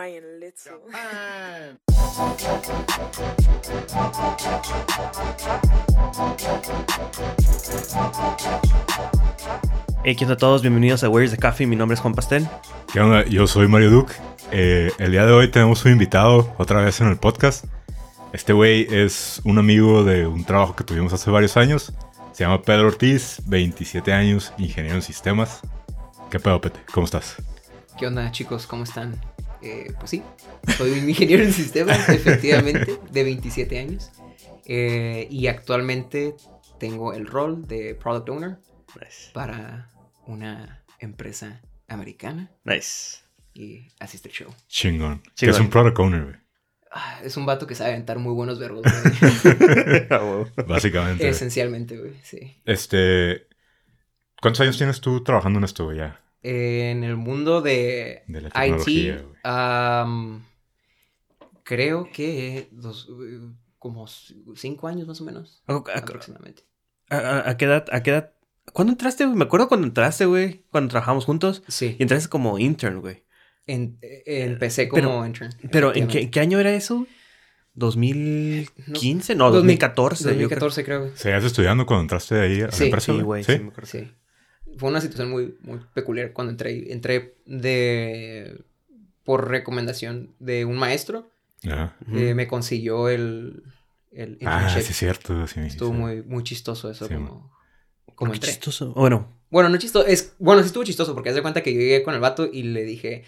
Brian Little. Hey, ¿qué onda a todos? Bienvenidos a Where's the Coffee. Mi nombre es Juan Pastel. ¿Qué onda? Yo soy Mario Duke. Eh, el día de hoy tenemos un invitado otra vez en el podcast. Este güey es un amigo de un trabajo que tuvimos hace varios años. Se llama Pedro Ortiz, 27 años, ingeniero en sistemas. ¿Qué pedo, Pete? ¿Cómo estás? ¿Qué onda, chicos? ¿Cómo están? Eh, pues sí, soy un ingeniero en sistemas, efectivamente, de 27 años. Eh, y actualmente tengo el rol de Product Owner Nice. para una empresa americana. Nice. Y así está el show. Chingón. Que es un product owner, güey. Ah, es un vato que sabe aventar muy buenos verbos, güey. Básicamente. Esencialmente, güey, sí. Este. ¿Cuántos años tienes tú trabajando en esto, güey? Ya. En el mundo de, De la tecnología, IT, güey. am, creo que dos, como cinco años más o menos, ¿A, a- aproximadamente. a- a qué edad? ¿A qué edad? ¿Cuándo entraste, güey? Me acuerdo cuando entraste, güey. Cuando trabajamos juntos. Sí, Y entraste como intern, güey. en- eh, empecé Pero- como intern. Pero ¿en qué, efectivamente. en qué año era eso? ¿2015? No, 2014. yo creo. 2014 creo. güey. ¿Seguías estudiando cuando entraste ahí a la Sí. empresa? Sí, güey. ¿Sí? Sí, me acuerdo. Sí. Fue una situación muy, muy peculiar cuando entré. Entré de por recomendación de un maestro. Eh, me consiguió el, el Ah, sí, es cierto. Sí, Estuvo sí. muy, muy chistoso eso Sí, como, como Qué entré. chistoso. Bueno, Bueno, no chistoso, es, bueno, sí estuvo chistoso porque haz de cuenta que yo llegué con el vato y le dije,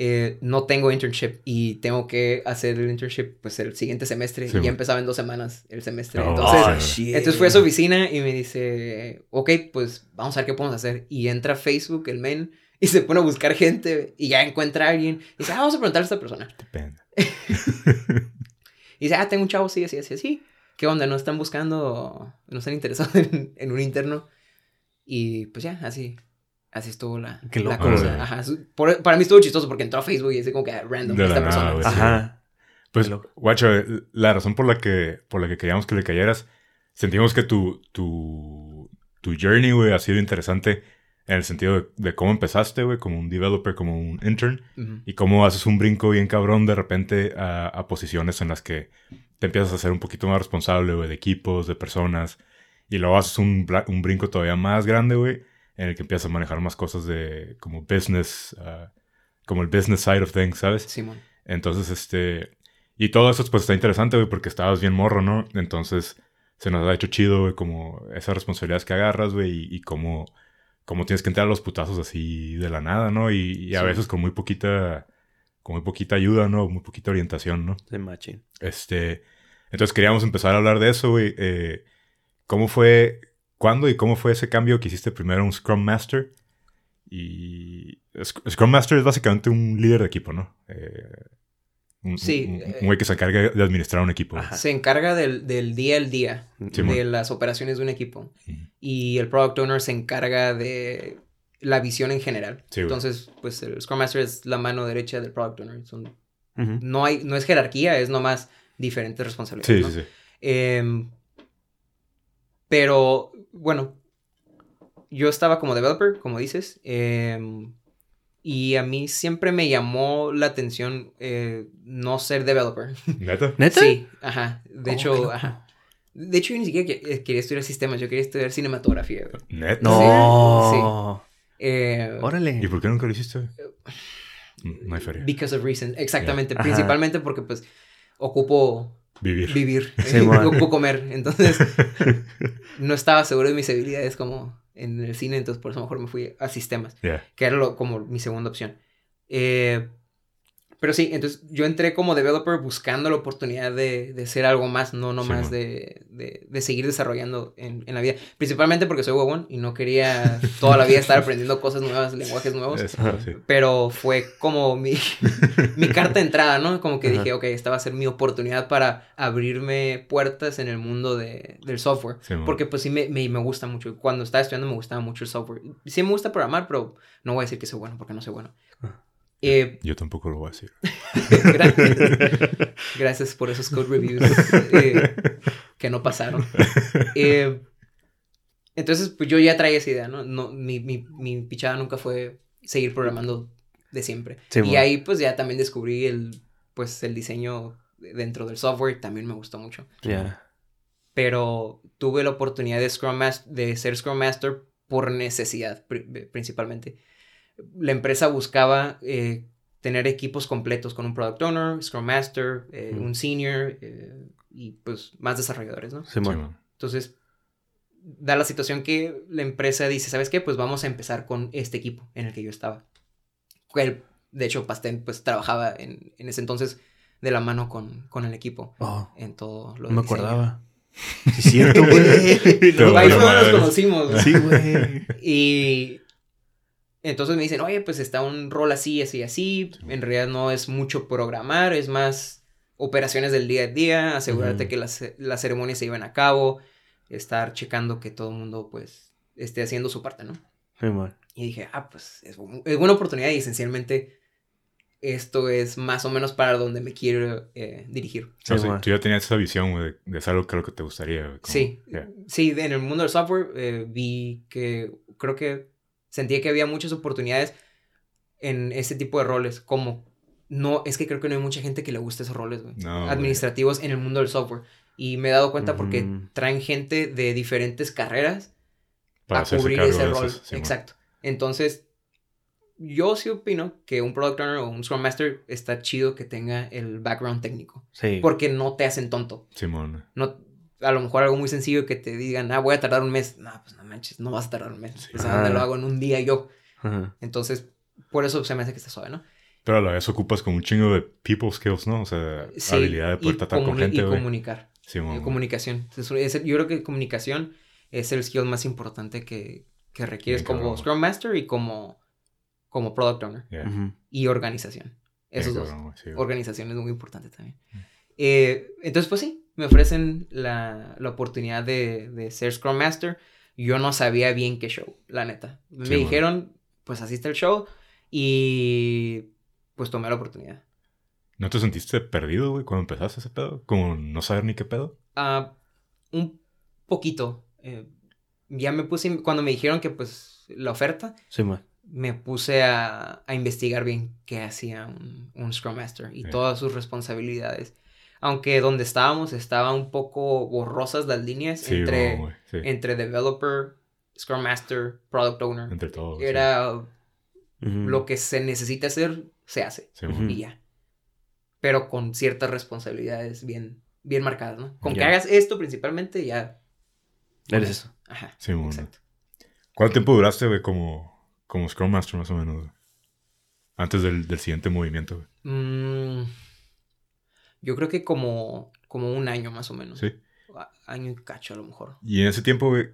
eh, no tengo internship y tengo que hacer el internship pues el siguiente semestre Sí, y ya empezaba en dos semanas el semestre. Oh, entonces, entonces fui a su oficina y me dice, ok, pues vamos a ver qué podemos hacer. Y entra a Facebook, el men, y se pone a buscar gente y ya encuentra a alguien. Y dice, ah, vamos a preguntarle a esta persona. Depende. Y dice, ah, tengo un chavo, sí, así, así, así. ¿Qué onda? ¿No están buscando, no están interesados en, en un interno? Y pues ya, así, así estuvo la, Qué la cosa. Ajá, por- para mí estuvo chistoso porque entró a Facebook y dice como que ah, random De esta persona. Ajá. Pues, guacho, la razón por la que, por la que queríamos que le cayeras, sentimos que tu, tu, tu journey, güey, ha sido interesante en el sentido de, de cómo empezaste, güey, como un developer, como un intern, y cómo haces un brinco bien cabrón de repente a, a posiciones en las que te empiezas a ser un poquito más responsable, güey, de equipos, de personas, y luego haces un, un brinco todavía más grande, güey, en el que empiezas a manejar más cosas de como business, ah, como el business side of things, ¿sabes? Simón. Entonces, este. Y todo eso, pues está interesante, güey, porque estabas bien morro, ¿no? Entonces, se nos ha hecho chido, güey, como esas responsabilidades que agarras, güey, y, y cómo, cómo tienes que entrar a los putazos así de la nada, ¿no? Y, y a Sí. veces con muy poquita. Con muy poquita ayuda, ¿no? Muy poquita orientación, ¿no? De machín. Este. Entonces queríamos empezar a hablar de eso, güey. Eh, ¿Cómo fue. ¿Cuándo y cómo fue ese cambio que hiciste primero un Scrum Master? Y. Sc- Scrum Master es básicamente un líder de equipo, ¿no? Eh, un, Sí, un- eh, un güey que se encarga de administrar un equipo. Ajá. Se encarga del, del día al día, de las operaciones de un equipo. Y el Product Owner se encarga de la visión en general. Sí. Entonces, pues el Scrum Master es la mano derecha del Product Owner. Son, no, hay, no es jerarquía, es nomás diferentes responsabilidades. Sí, ¿no? sí, sí. Em, pero, bueno, yo estaba como developer, como dices, em, y a mí siempre me llamó la atención eh, no ser developer. ¿Neta? ¿Neta? Sí, ajá. De hecho, ajá. De hecho, yo ni siquiera eh, quería estudiar sistemas, yo quería estudiar cinematografía. ¿Neta? No. Eh, Órale. ¿Y por qué nunca lo hiciste? Mm, No hay feria. because of reasons, exactamente. Ajá. Principalmente porque, pues, ocupo Vivir. vivir, Sí, comer. Entonces, no estaba seguro de mis habilidades como en el cine, entonces por eso mejor me fui a sistemas, Ya. que era lo, como mi segunda opción. Eh, pero sí, entonces yo entré como developer buscando la oportunidad de, de ser algo más, no nomás de, de, de seguir desarrollando en, en la vida. Principalmente porque soy huevón y no quería toda la vida estar aprendiendo cosas nuevas, lenguajes nuevos. Sí. Pero fue como mi, mi carta de entrada, ¿no? Como que Ajá. dije, ok, esta va a ser mi oportunidad para abrirme puertas en el mundo de, del software. Sí. Porque pues sí me, me, me gusta mucho. Cuando estaba estudiando me gustaba mucho el software. Sí me gusta programar, pero no voy a decir que soy bueno porque no soy bueno. Eh, Yo tampoco lo voy a decir. gracias, gracias por esos code reviews eh, que no pasaron. Eh, entonces, pues yo ya traía esa idea, ¿no? no mi, mi, mi pichada nunca fue seguir programando de siempre. Sí, y bueno. ahí pues ya también descubrí el, pues el diseño dentro del software, también me gustó mucho. Ya. Pero tuve la oportunidad de, Scrum Mas- de ser Scrum Master por necesidad pri- principalmente. La empresa buscaba eh, tener equipos completos con un Product Owner, Scrum Master, eh, Ujú. un Senior eh, y pues más desarrolladores, ¿no? Sí, bueno. Entonces, da la situación que la empresa dice, ¿sabes qué? Pues vamos a empezar con este equipo en el que yo estaba. El- de hecho, Pastén pues trabajaba en, en ese entonces de la mano con, con el equipo Oh, en todo lo no me diseño. acordaba. Sí, es cierto, güey. No, Ahí fue donde nos conocimos. Sí, güey. Y entonces me dicen, oye, pues está un rol así, así, así. En realidad no es mucho programar, es más operaciones del día a día, asegurarte Ujú. que las, las ceremonias se lleven a cabo, estar checando que todo el mundo pues esté haciendo su parte, ¿no? Sí. Y dije, ah, pues es, es buena oportunidad y esencialmente esto es más o menos para donde me quiero eh, dirigir. Sí, tú ya tenías esa visión, de, de hacer algo que lo que te gustaría, como- Sí, Yeah. sí, en el mundo del software eh, vi que creo que sentía que había muchas oportunidades en ese tipo de roles, como no, es que creo que no hay mucha gente que le guste esos roles. No, administrativos en el mundo del software. Y me he dado cuenta porque Ujú. traen gente de diferentes carreras Para a cubrir ese rol. esas, sí. Exacto. Entonces, yo sí opino que un product owner o un scrum master está chido que tenga el background técnico. Sí. Porque no te hacen tonto. Simón. No, a lo mejor algo muy sencillo que te digan, ah, voy a tardar un mes. No, pues no manches, no vas a tardar un mes. Sí. O sea, donde Ah. lo hago en un día yo. Ajá. Entonces, por eso se me hace que está suave, ¿no? Pero a la vez ocupas como un chingo de people skills, ¿no? O sea, Sí, habilidad de poder y tratar con gente, Y comunicar. Eh, güey. comunicación. Es- es- yo creo que comunicación es el skill más importante que, que requieres Bien como cabrón. Scrum Master y como, como Product Owner. Yeah. Y organización. Bien Esos dos. cabrón, sí, güey. Organización es muy importante también. Mm. Eh, entonces, pues sí, me ofrecen la, la oportunidad de, de ser Scrum Master. Yo no sabía bien qué show, la neta. Me dijeron, pues asiste al show y pues tomé la oportunidad. ¿No te sentiste perdido, güey, cuando empezaste ese pedo? Como no saber ni qué pedo. Ah, un poquito. eh, ya me puse, cuando me dijeron que pues la oferta, Sí, man. me puse a, a investigar bien qué hacía un, un Scrum Master y Sí. todas sus responsabilidades. Aunque donde estábamos estaban un poco borrosas las líneas Sí, entre, sí. entre developer, Scrum Master, Product Owner. Entre todos. Era lo que se necesita hacer, se hace. Sí. Y ya. Pero con ciertas responsabilidades bien, bien marcadas, ¿no? Con que hagas esto principalmente, ya. Eres eso. Ajá. Sí, güey. Exacto. ¿Cuánto tiempo duraste, güey, como, como Scrum Master, más o menos? Antes del, del siguiente movimiento, güey. Mm, yo creo que como, como un año más o menos. Sí. A- Año y cacho a lo mejor. Y en ese tiempo, güey,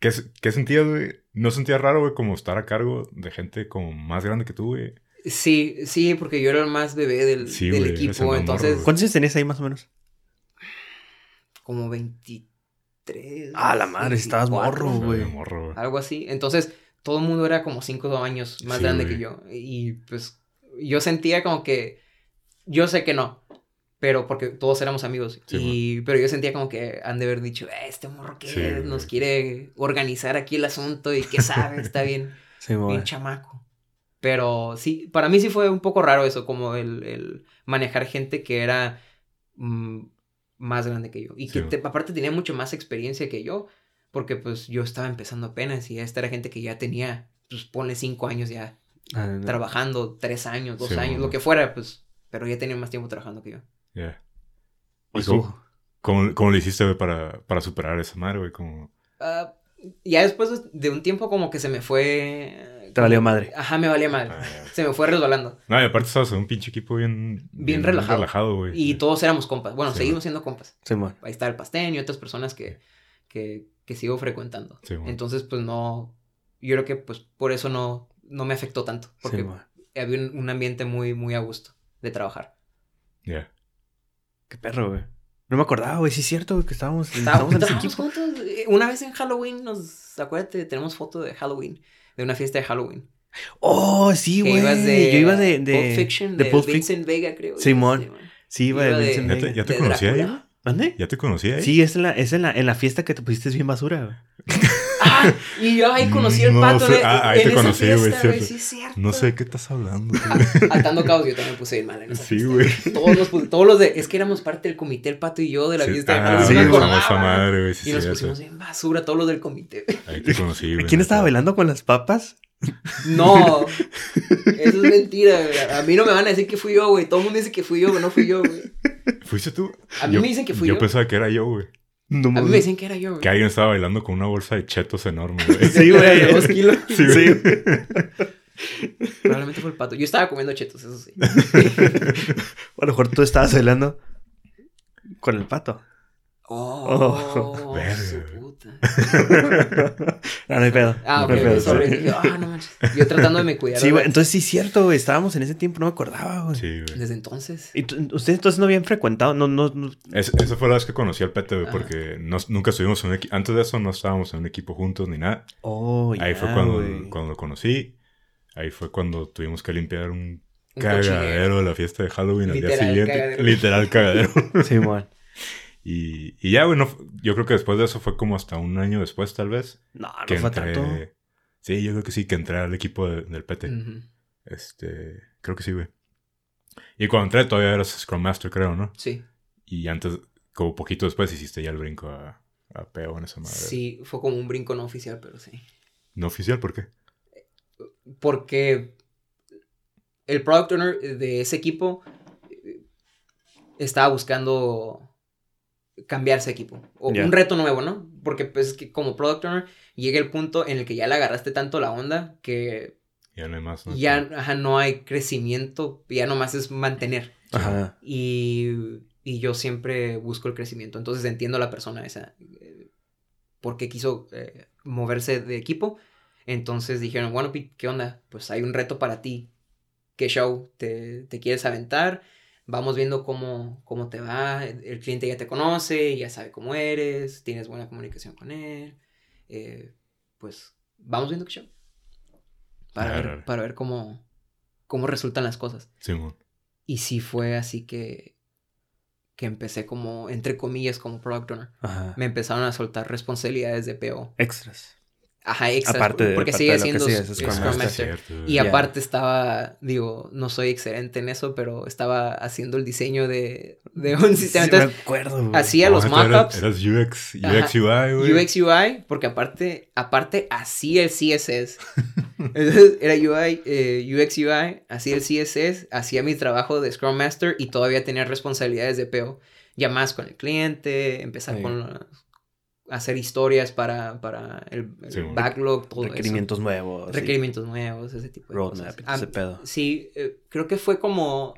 ¿qué, qué sentías, güey? ¿No sentías raro, güey, como estar a cargo de gente como más grande que tú, güey? Sí, sí, porque yo era el más bebé del, Sí, del güey, eres el equipo. Entonces, ¿Cuántos años tenías ahí más o menos? como 23. Ah, la madre, estabas 24, morro, güey. De morro, güey. Algo así. Entonces, todo el mundo era como 5 años más Sí, grande güey. que yo. Y pues yo sentía como que. Yo sé que no. Pero porque todos éramos amigos. Sí, y, pero yo sentía como que han de haber dicho, "Eh, este morro que Sí, nos güey. quiere organizar aquí el asunto y que sabe, está bien, Sí, bien chamaco. Pero sí, para mí sí fue un poco raro eso, como el, el manejar gente que era mm, más grande que yo. Y que te- aparte tenía mucho más experiencia que yo, porque pues yo estaba empezando apenas y esta era gente que ya tenía, pues ponle cinco años ya Ah, trabajando, tres años, dos años, lo que fuera, pues, pero ya tenía más tiempo trabajando que yo. Yeah. ¿Y ¿Y tú? cómo, cómo, cómo le hiciste, güey, para, para superar esa madre, güey? Como... Ah, ya después de un tiempo como que se me fue... Te valió madre. Ajá, me valía madre. Ah. Se me fue resbalando. No, y aparte estabas en un pinche equipo bien... Bien relajado. güey. Y todos éramos compas. Bueno, Sí, seguimos man. siendo compas. Sí, man. Ahí está el Pastén y otras personas que, que, que sigo frecuentando. Sí, man. Entonces, pues no... Yo creo que pues por eso no, no me afectó tanto. Porque había un, un ambiente muy, muy a gusto de trabajar. Yeah. Qué perro, güey. No me acordaba, güey. Sí es cierto, güey, que estábamos, Estábamos, estábamos en ese juntos. Una vez en Halloween nos... Acuérdate, tenemos foto de Halloween. De una fiesta de Halloween. Oh, sí, güey. Yo iba de... de Pulp Fiction, de de, Pulp Fic- Vincent Vega, creo. Simón. Sí, iba de iba de- Vincent ¿Ya te, Vega. ya te de conocía ahí? ¿Dónde? ¿Ya te conocía ahí? Sí, es en la, es en la, en la fiesta que te pusiste bien basura, güey. Ah, y yo ahí conocí al No pato. sé. en- Ah, ahí en te esa conocí, güey, cierto. Sí, cierto. No sé qué estás hablando. Atando cabos, yo también puse bien mal en esa Sí, fiesta. güey. Todos, pus- todos los de. Es que éramos parte del comité, el pato y yo, de la Sí, fiesta de ah, sí, güey, famosa madre, güey, sí, y nos pusimos en basura todos los del comité. Ahí te conocí, güey. ¿Quién estaba bailando con las papas? No, eso es mentira, güey. A mí no me van a decir que fui yo, güey. Todo el mundo dice que fui yo, pero no fui yo, güey. ¿Fuiste tú? A mí me dicen que fui yo. yo. pensaba que era yo, güey. No A mí me dicen que era yo, güey. Que alguien estaba bailando con una bolsa de chetos enorme, güey. Sí, güey. De dos kilos. Sí. Probablemente fue el pato. Yo estaba comiendo chetos, eso sí. A lo mejor tú estabas bailando con el pato. Oh, Verga, su puta. No, no hay pedo. Ah, no pedo. ah, no manches. Yo tratando de me cuidar. Sí, güey. Entonces sí es cierto, güey. Estábamos en ese tiempo, no me acordaba, güey. Sí, güey. Desde entonces. ¿Y ustedes entonces no habían frecuentado? No, no, no. Es- esa fue la vez que conocí al Pete, güey, porque nos- nunca estuvimos en un equipo. Antes de eso no estábamos en un equipo juntos ni nada. Oh, Ahí fue cuando, cuando lo conocí. Ahí fue cuando tuvimos que limpiar un Un cagadero cochinero. de la fiesta de Halloween al día siguiente. cagadero. Literal cagadero. Sí, man. Y, y ya, güey, no yo creo que después de eso fue como hasta un año después, tal vez. No, no que fue entré- tanto. Sí, yo creo que sí, que entré al equipo de- del. Ujú. Este, creo que sí, güey. Y cuando entré todavía eras Scrum Master, creo, ¿no? Sí. Y antes, como poquito después, hiciste ya el brinco a, a PO en esa madre. Sí, fue como un brinco no oficial, pero sí. ¿No oficial? ¿Por qué? Porque el product owner de ese equipo eh, estaba buscando cambiarse de equipo. O un reto nuevo, ¿no? Porque pues que como product owner llega el punto en el que ya le agarraste tanto la onda que Ya no hay más. ¿no? ya ajá, no hay crecimiento, ya nomás es mantener. Ajá. Y, y yo siempre busco el crecimiento. Entonces entiendo a la persona esa. eh, por qué quiso eh, moverse de equipo. Entonces dijeron, bueno, Pete, ¿qué onda? Pues hay un reto para ti. ¿Qué show te, te quieres aventar? Vamos viendo cómo, cómo te va. El cliente ya te conoce, ya sabe cómo eres, tienes buena comunicación con él. Eh, pues vamos viendo qué show. Para ver, para ver cómo, cómo resultan las cosas. Simón. Y sí fue así que, que empecé como, entre comillas, como product owner. Ajá. Me empezaron a soltar responsabilidades de PO. Extras. Ajá, extras. Aparte de- porque aparte sigue de siendo sí es Scrum Scrum Master. Y Ya. aparte estaba, digo, no soy excelente en eso, pero estaba haciendo el diseño de, de un sistema. Sí, me Entonces, acuerdo, hacía No, los eras- mockups. Eras UX, UX Ajá. UI, güey. UX UI, porque aparte, aparte hacía el CSS. Entonces, era UI, eh, UX UI, hacía el CSS, hacía mi trabajo de Scrum Master y todavía tenía responsabilidades de PO. Llamadas con el cliente, empezar Sí. con hacer historias para, para el, el Sí, bueno. backlog, todo Requerimientos nuevos. sí. Requerimientos nuevos, ese tipo de Roadmap, cosas. ese Ah, pedo. Sí, eh, creo que fue como,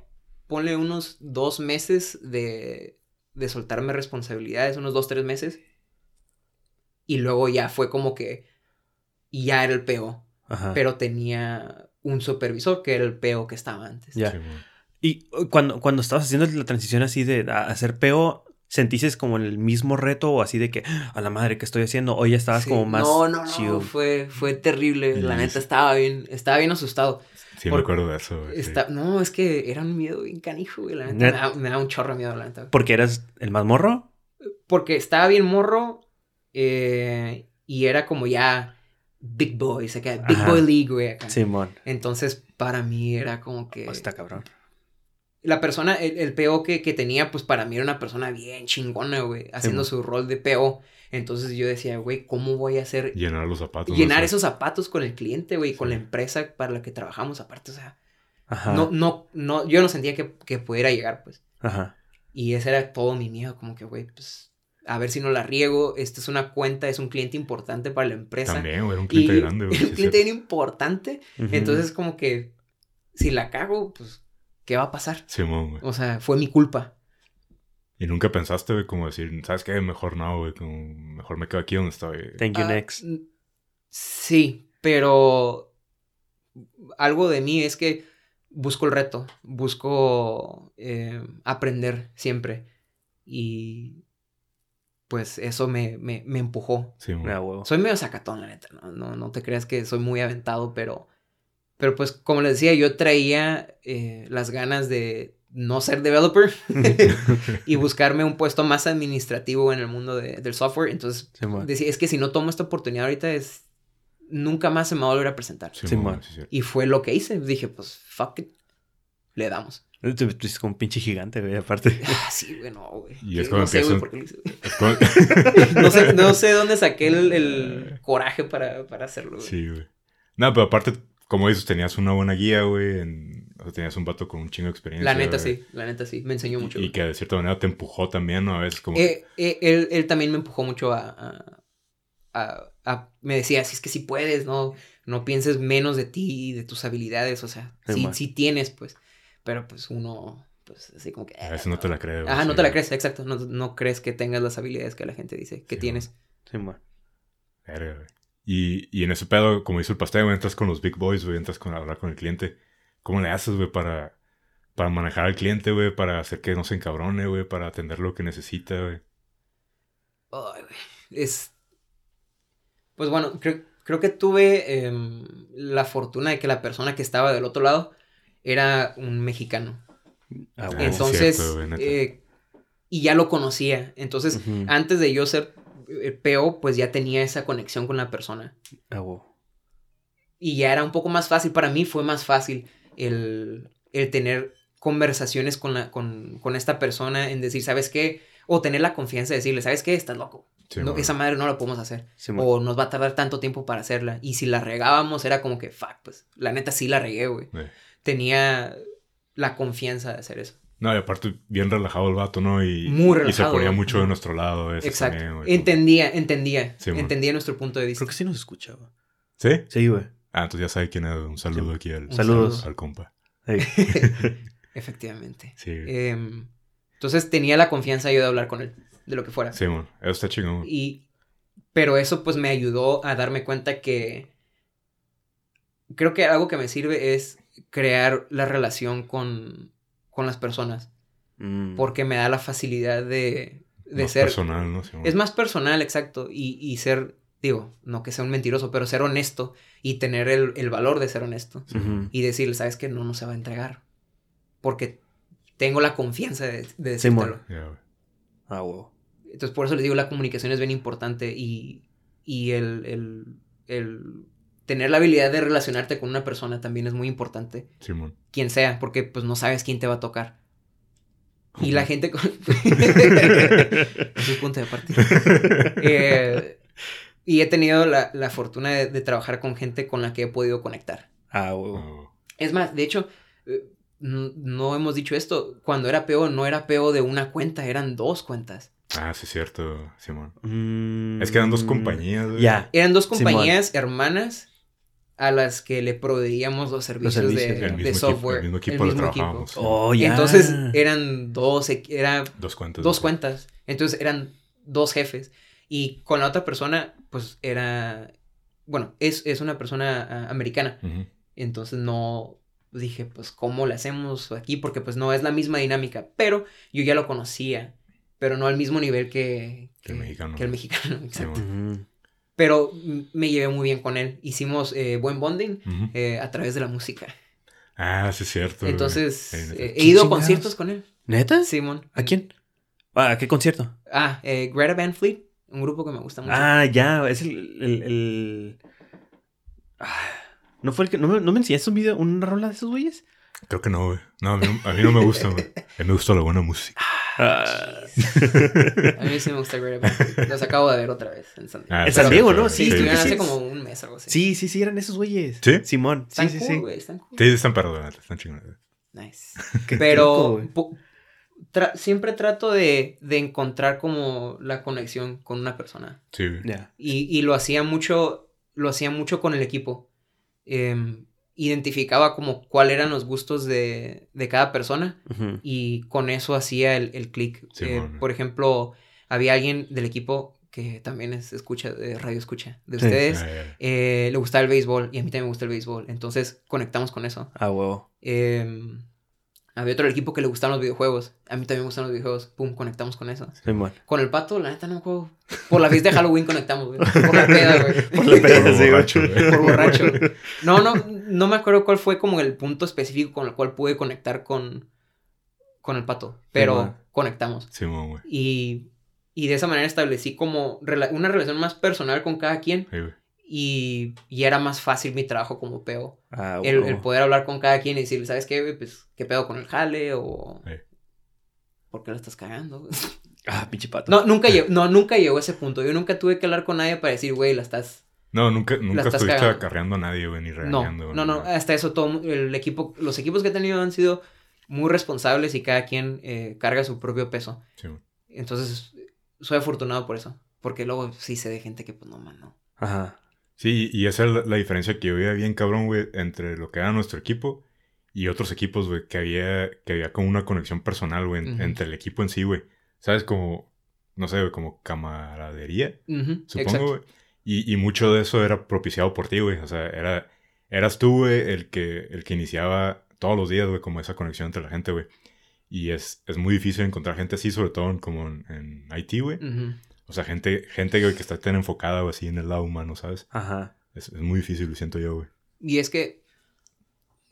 ponle unos dos meses de, de soltarme responsabilidades, unos dos, tres meses. Y luego ya fue como que ya era el PO, Ajá. pero tenía un supervisor que era el PO que estaba antes. Ya. Y uh, cuando, cuando estabas haciendo la transición así de hacer PO, ¿sentiste como el mismo reto o así de que "Ah, a la madre que estoy haciendo? O ya estabas Sí. como más No, no, no, chill? fue, fue terrible. La neta estaba bien, estaba bien asustado. Sí, Por- me acuerdo de eso, güey. sí. Está- No, es que era un miedo bien canijo, güey. La neta, Net- me da, me da un chorro de miedo, la neta. ¿Porque eras el más morro? porque estaba bien morro eh, y era como ya big boy, se queda big Ajá. boy league, güey. acá. Simón. Entonces, para mí era como que Oh, está cabrón. La persona, el, el PO que, que tenía, pues para mí era una persona bien chingona, güey, haciendo su rol de PO. Entonces yo decía, güey, ¿cómo voy a hacer Llenar los zapatos. llenar esos zapatos con el cliente, güey, con Sí. la empresa para la que trabajamos aparte? O sea, Ajá. no, no, no, yo no sentía que, que pudiera llegar, pues. Ajá. Y ese era todo mi miedo, como que, güey, pues, a ver si no la riego. Esta es una cuenta, es un cliente importante para la empresa. También, güey, era un Y cliente grande, güey. un cliente bien importante. Entonces, como que, si la cago, pues, ¿qué va a pasar? Simón, güey. O sea, fue mi culpa. Y nunca pensaste, güey, como decir, ¿sabes qué? Mejor no, güey. como, Mejor me quedo aquí donde estoy. Thank you, Ah, next. Sí, pero algo de mí es que busco el reto, busco eh, aprender siempre. Y pues eso me, me, me empujó. Ah, huevo. Soy medio sacatón, la neta, ¿no? No, no te creas que soy muy aventado, pero, pero pues como les decía, yo traía eh, las ganas de, no ser developer y buscarme un puesto más administrativo en el mundo de- del software. Entonces, Sí, decía, es que si no tomo esta oportunidad ahorita es... Nunca más se me va a volver a presentar. Sí, Sí, man. Y fue lo que hice. Dije, pues, fuck it. Le damos. Eres como un pinche gigante, güey, aparte. Ah, sí, güey, no, güey. Y es Que cuando no sé, güey, empiezan- por qué lo hice, güey. Es como- No sé, no sé dónde saqué el, el coraje para, para hacerlo, güey. Sí, güey. No, pero aparte, como dices, tenías una buena guía, güey. en- O sea, tenías un vato con un chingo de experiencia. La neta, güey. sí. La neta, sí. Me enseñó mucho. Y, que de cierta manera te empujó también, ¿no? A veces como... Eh, eh, él, él también me empujó mucho a, a, a- a- Me decía, si es que sí puedes, no, no pienses menos de ti y de tus habilidades. O sea, Sí, sí, tienes, pues. Pero pues uno, pues así como que... a veces no te la crees. güey, Ajá, no sí, te la crees, exacto. No, no crees que tengas las habilidades que la gente dice que Sí, tienes. Sí, man. Verga, güey. Y, y en ese pedo, como hizo el pastel, güey, entras con los big boys, güey, entras con hablar con el cliente. ¿Cómo le haces, güey, para, para manejar al cliente, güey, para hacer que no se encabrone, güey, para atender lo que necesita, güey? Ay, güey, Es. Pues bueno, creo, creo que tuve em, la fortuna de que la persona que estaba del otro lado era un mexicano. Ah, sí, güey. Entonces, cierto, eh, y ya lo conocía. Entonces, antes de yo ser eh, PO, pues ya tenía esa conexión con la persona. Ah. Y ya era un poco más fácil, para mí fue más fácil el, el tener conversaciones con, la, con, con esta persona, en decir, ¿sabes qué? O tener la confianza de decirle, ¿sabes qué? Estás loco. Sí, No, esa madre no la podemos hacer. Sí. O nos va a tardar tanto tiempo para hacerla. Y si la regábamos, era como que, fuck, pues, la neta sí la regué, güey. Eh. Tenía la confianza de hacer eso. No, y aparte, bien relajado el vato, ¿no? Y, Muy Y se relajado, ponía mucho de nuestro lado. Exacto. también, güey. entendía, entendía. Sí, entendía nuestro punto de vista. Creo que sí nos escuchaba. ¿Sí? Sí, güey. Ah, entonces ya sabe quién es. Un saludo Sí. aquí al, Un Saludos. al compa. Efectivamente. Sí. Em, entonces tenía la confianza yo de hablar con él, de lo que fuera. Sí, man. Eso está chingón. Y, pero eso pues me ayudó a darme cuenta que creo que algo que me sirve es crear la relación con, con las personas. Mm. Porque me da la facilidad de, de Más ser... personal, ¿no? Sí. Es más personal, exacto. Y, y ser, digo, no que sea un mentiroso, pero ser honesto y tener el, el valor de ser honesto. Y decirle, sabes que no, no se va a entregar. Porque tengo la confianza de, de Sí, decírtelo. Ah, güey. Entonces, por eso les digo, la comunicación es bien importante y, y el, el, el tener la habilidad de relacionarte con una persona también es muy importante. Sí, man. Quien sea, porque pues no sabes quién te va a tocar. Y la gente con... es un punto de partida. Eh, y he tenido la, la fortuna de, de trabajar con gente con la que he podido conectar. Ah, güey. Oh, Es más, de hecho, eh, no hemos dicho esto. Cuando era PO, no era PO de una cuenta, eran dos cuentas. Ah, sí, es cierto, Simón. Mm. Es que eran dos compañías. Ya. Eran dos Simón. compañías hermanas a las que le proveíamos los servicios, servicios. de, El mismo de equipo- software. el mismo equipo lo trabajábamos. Oh, ya. Entonces eran dos, equ- era Dos cuentas. dos cuentas. Entonces eran dos jefes. Y con la otra persona, pues era. Bueno, es, es una persona ah, americana. Ujú. Entonces no dije, pues, ¿cómo le hacemos aquí? Porque pues no es la misma dinámica. Pero yo ya lo conocía. Pero no al mismo nivel que, Que el mexicano. que el mexicano, exacto. Simón. Ujú. Pero me llevé muy bien con él. Hicimos eh, buen bonding eh, a través de la música. Ah, sí, es cierto. Entonces, eh, he ido a conciertos con él. ¿Neta? Simón. ¿A quién? Ah, ¿A qué concierto? Ah, eh, Greta Van Fleet, un grupo que me gusta mucho. Ah, ya. Es el. el, el- Ah, ¿No fue el que. ¿No me, no me enseñaste un video, una rola de esos güeyes? Creo que no, güey. No, a mí, no- a mí no me gusta, güey. A mí me gusta la buena música. Ah, A mí sí me gusta Fleet. Los acabo de ver otra vez en San Diego. Ah, En San Diego, ¿no? Sí, Sí, estuvieron sí, hace como un mes o algo así. sí, sí, sí, eran esos güeyes. ¿Sí? Simón. Sí, Están sí, cool, sí. güey, están cool. Sí, están neta, están chingones. Nice. Pero tra- siempre trato de, de encontrar como la conexión con una persona. Sí. Ya. Y, y lo hacía mucho, lo hacía mucho con el equipo. Em, identificaba como cuáles eran los gustos de, de cada persona y con eso hacía el, el clic. Sí, Eh, bueno. por ejemplo, había alguien del equipo que también es escucha, de radio escucha de Sí. ustedes. Ah, eh, le gustaba el béisbol y a mí también me gusta el béisbol. Entonces conectamos con eso. Ah, huevo. Em, había otro del equipo que le gustaban los videojuegos. A mí también me gustan los videojuegos. Pum, conectamos con eso. Con el pato, la neta no juego. Por la fiesta de Halloween conectamos, güey. Por la peda, güey. Por la peda, sí, borracho, güey. Por borracho. No, no, no me acuerdo cuál fue como el punto específico con el cual pude conectar con, con el pato, pero Simón. conectamos. Simón, güey. Y, y de esa manera establecí como rela- una relación más personal con cada quien Sí, güey. y, y era más fácil mi trabajo como peo. Ah, El, el poder hablar con cada quien y decirle, ¿sabes qué? Pues, ¿qué pedo con el jale? O... Sí. ¿Por qué la estás cagando? Ah, pinche pato. No, nunca llegó, no, nunca llegó a ese punto. Yo nunca tuve que hablar con nadie para decir, güey, la estás... No, nunca, nunca estuviste cagando. acarreando a nadie, güey, ni No, regañando. no, no, nada. hasta eso todo el equipo, los equipos que he tenido han sido muy responsables y cada quien eh, carga su propio peso. Sí, güey. Entonces, soy afortunado por eso. Porque luego sí sé de gente que, pues, no, man, no. Ajá. Sí, y esa es la, la diferencia que yo veía bien cabrón, güey, entre lo que era nuestro equipo y otros equipos, güey, que había, que había como una conexión personal, güey, entre el equipo en sí, güey. ¿Sabes? Como, no sé, güey, como camaradería, Ujú, supongo, exacto. güey. Y, y mucho de eso era propiciado por ti, güey. O sea, era, eras tú, güey, el que, el que iniciaba todos los días, güey, como esa conexión entre la gente, güey. Y es, es muy difícil encontrar gente así, sobre todo en, como en, en Haití, güey. Ujú. O sea, gente, gente güey, que está tan enfocada, güey, así en el lado humano, ¿sabes? Ajá. Es, es muy difícil, lo siento yo, güey. Y es que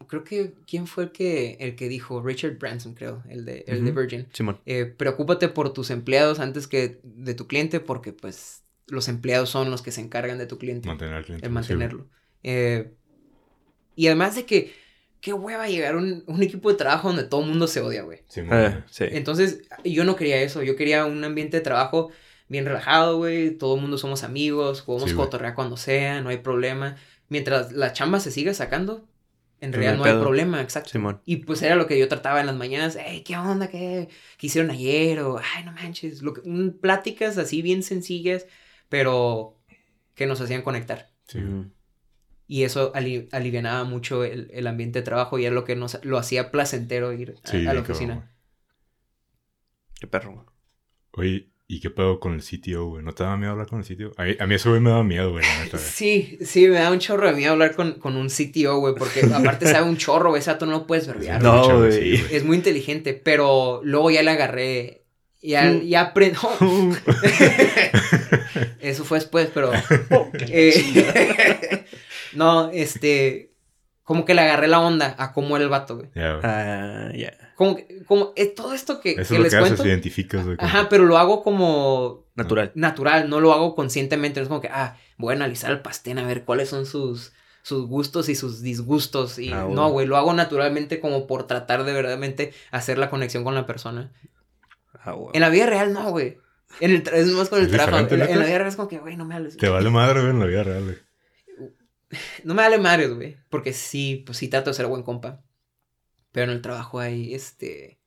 creo que quién fue el que el que dijo Richard Branson creo el de el de Ujú. Virgin Simón. Eh, preocúpate por tus empleados antes que de tu cliente porque pues los empleados son los que se encargan de tu cliente Mantener al cliente. mantenerlo Eh, y además de que qué hueva llegar a un, un equipo de trabajo donde todo el mundo se odia güey Sí, güey. Eh, sí. entonces yo no quería eso yo quería un ambiente de trabajo bien relajado güey todo el mundo somos amigos podemos Sí, cotorrear cuando sea no hay problema mientras la chamba se siga sacando en realidad no hay problema exacto Simón. y pues era lo que yo trataba en las mañanas. Hey, ¿qué onda? ¿Qué, qué hicieron ayer? O, ay, no manches. Lo que- pláticas así bien sencillas, pero que nos hacían conectar. Sí. Y eso ali- alivianaba mucho el, el ambiente de trabajo y era lo que nos lo hacía placentero ir a, Sí, a la cabrón, oficina. Qué perro, güey. Oye, ¿y qué pedo con el sitio, güey? ¿No te da miedo hablar con el sitio? A mí, a mí eso, güey, me da miedo, güey. Sí, sí, me da un chorro de miedo hablar con, con un CTO, güey, porque aparte sabe un chorro, güey, ese no lo puedes verbear. No, güey. sí, güey. Es muy inteligente, pero luego ya le agarré. Ya, ya aprendí. Eso fue después, pero. eh, no, este. Como que le agarré la onda a cómo era el vato, güey. Ya, güey. Ah, ya. Como, que- como eh, todo esto que, Eso es lo les que haces, cuento. identificas, güey. con- Ajá, pero lo hago como Natural. natural, no lo hago conscientemente. No es como que, ah, voy a analizar al pastén a ver cuáles son sus, sus gustos y sus disgustos. Y Ah, bueno. no, güey, lo hago naturalmente como por tratar de verdaderamente hacer la conexión con la persona. Ah, güey. En la vida real, no, güey. En el es más con el Es trabajo. En, la- en ¿neta? la vida real es como que, güey, no me hables. Te vale madre, güey, en la vida real, güey. No me vale madres, güey. Porque sí, pues sí trato de ser buen compa. Pero en el trabajo hay, este...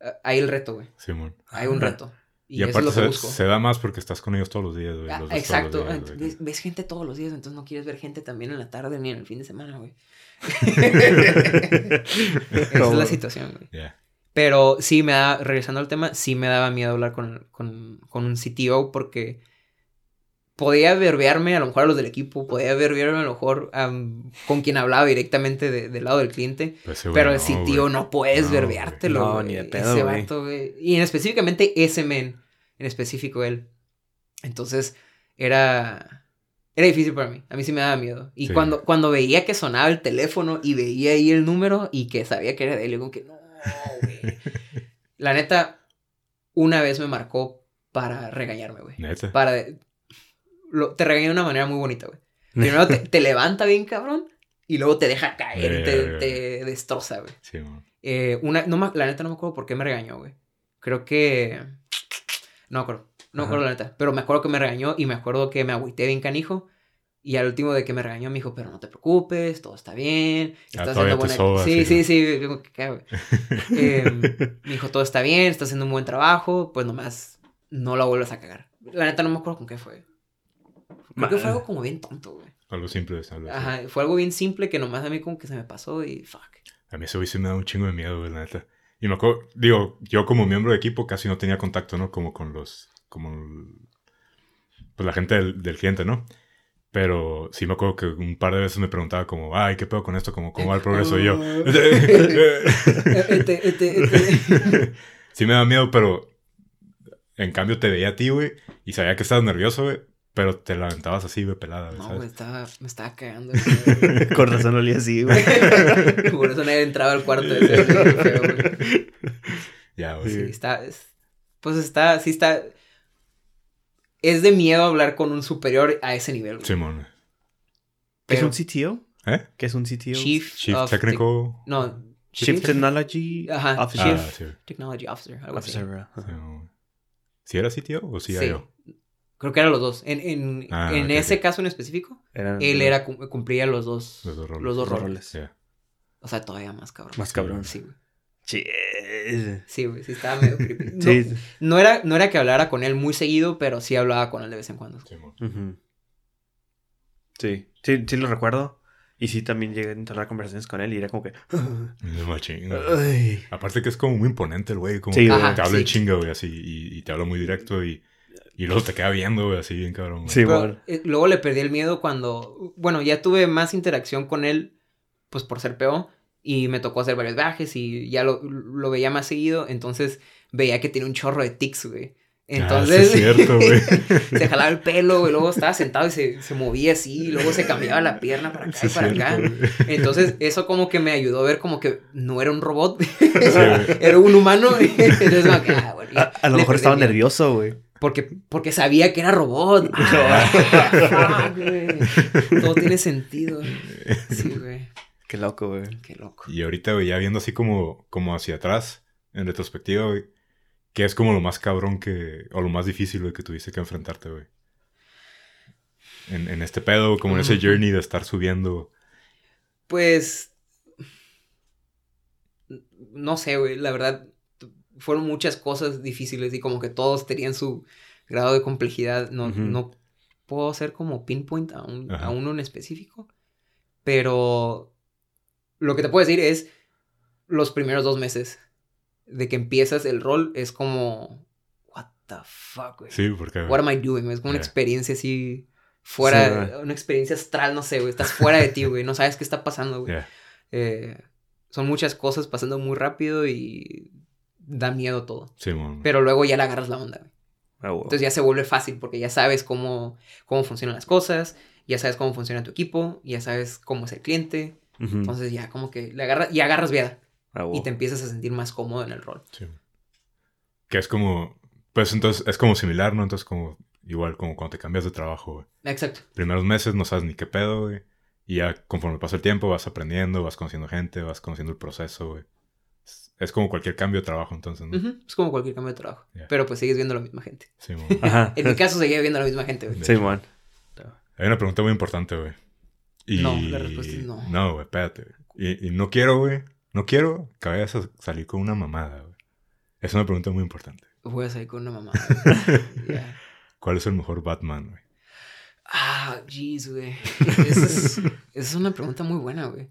ah, Hay el reto, güey. Simón. Hay un reto. Y, Y, eso es aparte lo que se, busco. se da más porque estás con ellos todos los días, güey. Ah, exacto. días, güey. ves, ves gente todos los días, entonces no quieres ver gente también en la tarde ni en el fin de semana, güey. Esa es la situación, güey. Ya. Pero sí me da, regresando al tema, sí me daba miedo hablar con, con, con un CTO porque podía verbearme a lo mejor a los del equipo, podía verbearme a lo mejor con quien hablaba directamente de- del lado del cliente. Pues Pero el no, CTO güey. no puedes No, verbeártelo. No, ni de pedo, Ese vato, güey. Y en específicamente ese men, en específico él. Entonces era... Era difícil para mí. A mí sí me daba miedo. Y Sí. cuando, cuando veía que sonaba el teléfono y veía ahí el número y que sabía que era de él, yo como que no, güey. La neta, una vez me marcó para regañarme, güey. Neta. Para... de- lo- te regaña de una manera muy bonita, güey. Primero te, te levanta bien, cabrón. Y luego te deja caer, te, Verga. te destroza, güey. Simón. Eh, una, no, la neta no me acuerdo por qué me regañó, güey. Creo que... No me acuerdo. No me acuerdo la neta. Pero me acuerdo que me regañó y me acuerdo que me agüité bien canijo. Y al último de que me regañó me dijo, pero no te preocupes, todo está bien. Ah, Estás haciendo buena... sobas, sí, sí, sí, sí. Em, me dijo, todo está bien, estás haciendo un buen trabajo. Pues nomás no la vuelvas a cagar. La neta no me acuerdo con qué fue. Creo que fue algo como bien tonto, güey. Algo simple, algo. Ajá, fue algo bien simple que nomás a mí como que se me pasó y fuck. A mí ese güey sí me da un chingo de miedo, güey, la neta. Y me acuerdo, digo, yo como miembro de equipo casi no tenía contacto, ¿no? Como con los, como, pues la gente del, del cliente, ¿no? Pero sí me acuerdo que un par de veces me preguntaba como, ay, ¿qué pedo con esto? Como, ¿Cómo va el progreso? Y yo, Este, este, este. sí me da miedo, pero en cambio te veía a ti, güey, y sabía que estabas nervioso, güey, pero te levantabas así, güey, pelada, güey, No, ¿sabes? güey, estaba, me estaba cagando. güey. Con razón olía así, güey. Por eso nadie entraba al cuarto de ese güey, feo, güey. Ya, güey. Sí, Sí. está. es- pues está. Sí está. Es de miedo hablar con un superior a ese nivel. güey. Simón. ¿Qué es un CTO? ¿Eh? ¿Qué es un CTO? Chief, Chief of Technical. Tec- no. Chief Chief Technology Ajá, Officer. Ah, Chief sí. Technology Officer. Algo así. Officer, ajá. Sí, güey. ¿Sí era CTO o Sí. CIO? Creo que eran los dos. En, en, Ah, en ese caso en específico, Eran- él era cum- cumplía los dos, Los dos roles. los dos roles. O sea, todavía más cabrón. Más cabrón. Sí, güey. Sí. Sí, estaba medio creepy. No, Sí. no era, no era que hablara con él muy seguido, pero sí hablaba con él de vez en cuando. Sí, sí, sí lo recuerdo. Y sí, también llegué a entablar conversaciones con él y era como que... Aparte que es como muy imponente el güey. Como Sí, que güey. te habla en sí. chinga, güey, así. Y, y te habla muy directo y, y luego te queda viendo, güey, así bien cabrón. güey. Sí, Pero, bueno. eh, luego le perdí el miedo cuando, bueno, ya tuve más interacción con él, pues por ser PO, y me tocó hacer varios viajes y ya lo, lo veía más seguido, entonces veía que tenía un chorro de tics, güey. Entonces, Ah, sí es cierto, güey. se jalaba el pelo, güey, luego estaba sentado y se, se movía así, y luego se cambiaba la pierna para acá Sí y para cierto, acá. güey. Entonces, eso como que me ayudó a ver como que no era un robot, Sí, güey. era un humano. Entonces, como que, ah, bueno, ya, A, a lo mejor estaba nervioso, güey. Porque, porque sabía que era robot. Ah, güey. Todo tiene sentido. Sí, güey. Qué loco, güey. Qué loco. Y ahorita, güey, ya viendo así como, como hacia atrás, en retrospectiva, güey, ¿qué es como lo más cabrón que, o lo más difícil, güey, que tuviste que enfrentarte, güey? En, en este pedo, como en ese journey de estar subiendo. Pues. No sé, güey. La verdad, fueron muchas cosas difíciles y como que todos tenían su grado de complejidad. No, no puedo hacer como pinpoint a, un- a uno en específico. Pero lo que te puedo decir es los primeros dos meses de que empiezas el rol es como. What the fuck, güey. Sí, porque... What am I doing? Es como una Yeah. experiencia así fuera, Sí, una experiencia astral, no sé, güey. Estás fuera de ti, güey. No sabes qué está pasando, güey. Yeah. Eh, son muchas cosas pasando muy rápido y da miedo todo. Sí, mon. Pero luego ya le agarras la onda, güey. Ah, wow. Entonces ya se vuelve fácil porque ya sabes cómo, cómo funcionan las cosas, ya sabes cómo funciona tu equipo, ya sabes cómo es el cliente. Entonces ya como que le agarras, y agarras viada Ah, wow. y te empiezas a sentir más cómodo en el rol. Sí. Que es como... Pues entonces es como similar, ¿no? Entonces como... Igual como cuando te cambias de trabajo, güey. Exacto. Primeros meses no sabes ni qué pedo, güey. Y ya conforme pasa el tiempo vas aprendiendo, vas conociendo gente, vas conociendo el proceso, güey. Es, es como cualquier cambio de trabajo, entonces, Es como cualquier cambio de trabajo. Yeah. Pero pues sigues viendo a la misma gente. Sí. Ajá. En mi caso seguía viendo a la misma gente, güey. Sí, man. Hay una pregunta muy importante, güey. Y... No, la respuesta es no. No, güey, espérate. Y, y no quiero, güey. No quiero que vayas a salir con una mamada, güey. Es una pregunta muy importante. Voy a salir con una. Ya. ¿Cuál es el mejor Batman, güey? Ah, jeez, güey. Esa es, una pregunta muy buena, güey.